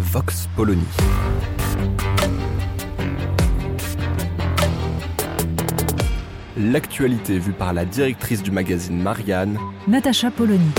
Vox Polony. L'actualité vue par la directrice du magazine Marianne, Natacha Polony.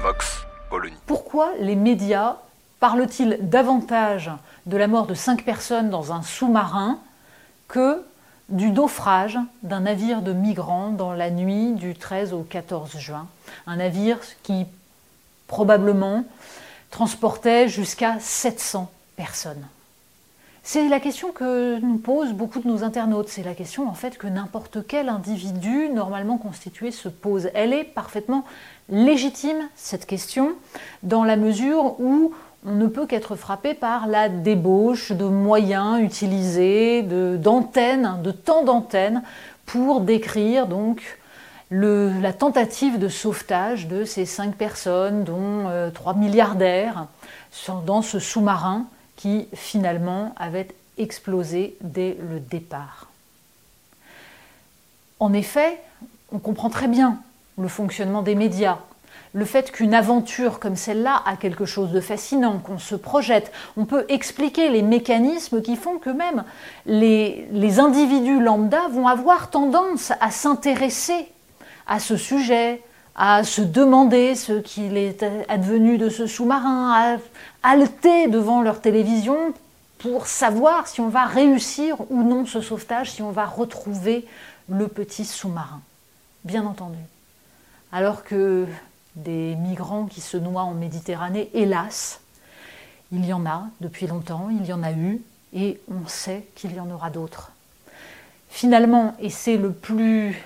Vox Polony. Pourquoi les médias parlent-ils davantage de la mort de cinq personnes dans un sous-marin que du naufrage d'un navire de migrants dans la nuit du 13 au 14 juin Un navire qui probablement transportait jusqu'à 700 personnes. C'est la question que nous posent beaucoup de nos internautes. C'est la question en fait que n'importe quel individu normalement constitué se pose. Elle est parfaitement légitime cette question dans la mesure où on ne peut qu'être frappé par la débauche de moyens utilisés, d'antennes, de, temps d'antennes pour décrire donc la tentative de sauvetage de ces cinq personnes, dont euh, trois milliardaires, dans ce sous-marin qui finalement avait explosé dès le départ. En effet, on comprend très bien le fonctionnement des médias, le fait qu'une aventure comme celle-là a quelque chose de fascinant, qu'on se projette. On peut expliquer les mécanismes qui font que même les, individus lambda vont avoir tendance à s'intéresser à ce sujet, à se demander ce qu'il est advenu de ce sous-marin, à halter devant leur télévision pour savoir si on va réussir ou non ce sauvetage, si on va retrouver le petit sous-marin. Bien entendu. Alors que des migrants qui se noient en Méditerranée, hélas, il y en a depuis longtemps, il y en a eu, et on sait qu'il y en aura d'autres. Finalement, et c'est le plus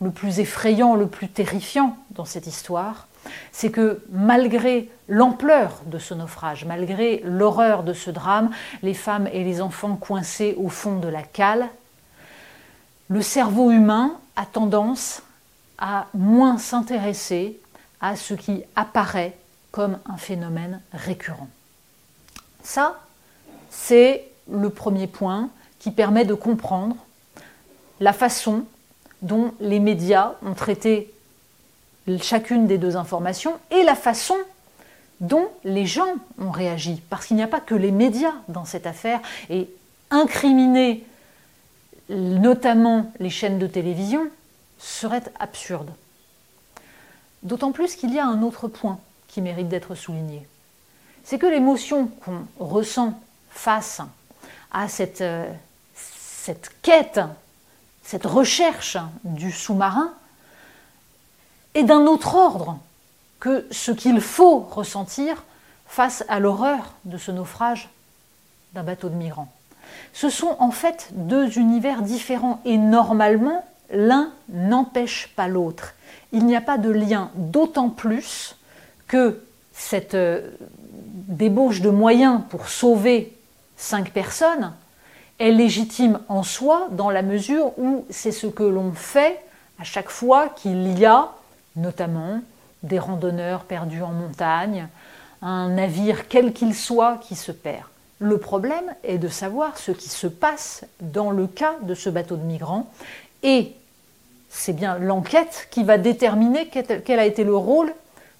le plus effrayant, le plus terrifiant dans cette histoire, c'est que malgré l'ampleur de ce naufrage, malgré l'horreur de ce drame, les femmes et les enfants coincés au fond de la cale, le cerveau humain a tendance à moins s'intéresser à ce qui apparaît comme un phénomène récurrent. Ça, c'est le premier point qui permet de comprendre la façon dont les médias ont traité chacune des deux informations et la façon dont les gens ont réagi. Parce qu'il n'y a pas que les médias dans cette affaire. Et incriminer notamment les chaînes de télévision serait absurde. D'autant plus qu'il y a un autre point qui mérite d'être souligné. C'est que l'émotion qu'on ressent face à cette, euh, cette quête cette recherche du sous-marin est d'un autre ordre que ce qu'il faut ressentir face à l'horreur de ce naufrage d'un bateau de migrants. Ce sont en fait deux univers différents et normalement l'un n'empêche pas l'autre. Il n'y a pas de lien, d'autant plus que cette euh, débauche de moyens pour sauver cinq personnes est légitime en soi dans la mesure où c'est ce que l'on fait à chaque fois qu'il y a notamment des randonneurs perdus en montagne, un navire quel qu'il soit qui se perd. Le problème est de savoir ce qui se passe dans le cas de ce bateau de migrants et c'est bien l'enquête qui va déterminer quel a été le rôle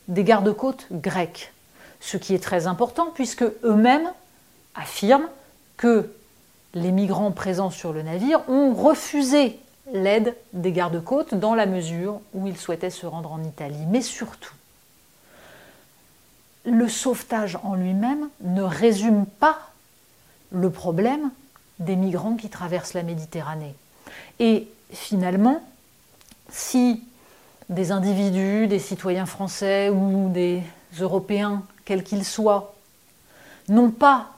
des gardes-côtes grecs. Ce qui est très important puisque eux-mêmes affirment que les migrants présents sur le navire ont refusé l'aide des gardes-côtes dans la mesure où ils souhaitaient se rendre en Italie. Mais surtout, le sauvetage en lui-même ne résume pas le problème des migrants qui traversent la Méditerranée. Et finalement, si des individus, des citoyens français ou des Européens, quels qu'ils soient, n'ont pas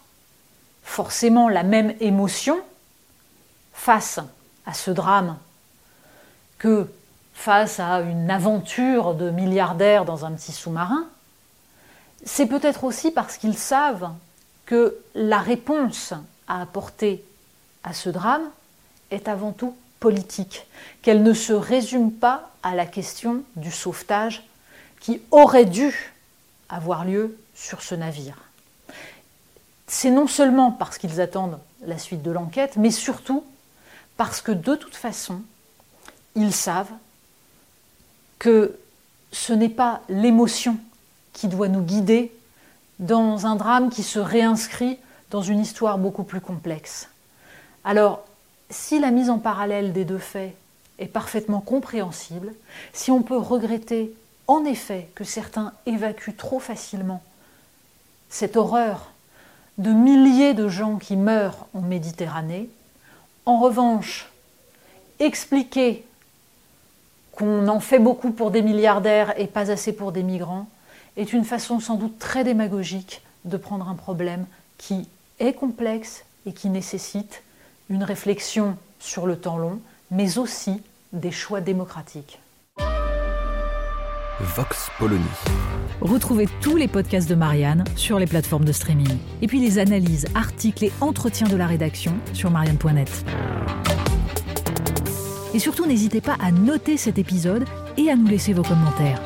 forcément la même émotion face à ce drame que face à une aventure de milliardaires dans un petit sous-marin, c'est peut-être aussi parce qu'ils savent que la réponse à apporter à ce drame est avant tout politique, qu'elle ne se résume pas à la question du sauvetage qui aurait dû avoir lieu sur ce navire. C'est non seulement parce qu'ils attendent la suite de l'enquête, mais surtout parce que de toute façon, ils savent que ce n'est pas l'émotion qui doit nous guider dans un drame qui se réinscrit dans une histoire beaucoup plus complexe. Alors, si la mise en parallèle des deux faits est parfaitement compréhensible, si on peut regretter en effet que certains évacuent trop facilement cette horreur de milliers de gens qui meurent en Méditerranée, en revanche, expliquer qu'on en fait beaucoup pour des milliardaires et pas assez pour des migrants est une façon sans doute très démagogique de prendre un problème qui est complexe et qui nécessite une réflexion sur le temps long, mais aussi des choix démocratiques. Vox Polony. Retrouvez tous les podcasts de Marianne sur les plateformes de streaming. Et puis les analyses, articles et entretiens de la rédaction sur marianne.net. Et surtout, n'hésitez pas à noter cet épisode et à nous laisser vos commentaires.